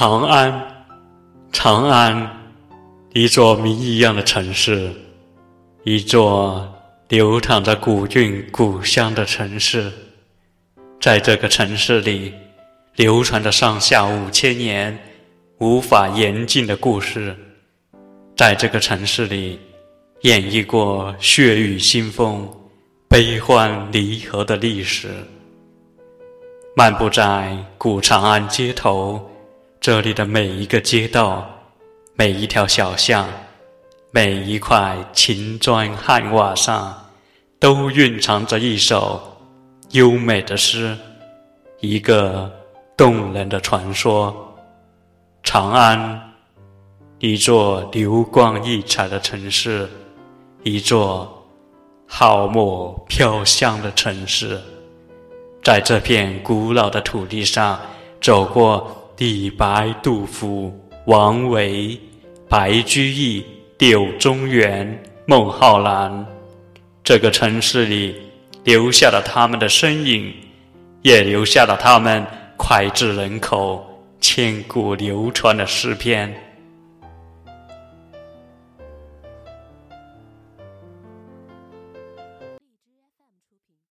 长安，长安，一座谜一样的城市，一座流淌着古韵古香的城市。在这个城市里，流传着上下五千年无法言尽的故事。在这个城市里，演绎过血雨腥风、悲欢离合的历史。漫步在古长安街头。这里的每一个街道，每一条小巷，每一块青砖汉瓦上，都蕴藏着一首优美的诗，一个动人的传说。长安，一座流光溢彩的城市，一座浩墨飘香的城市，在这片古老的土地上走过。李白、杜甫、王维、白居易、柳宗元、孟浩然，这个城市里留下了他们的身影，也留下了他们脍炙人口、千古流传的诗篇。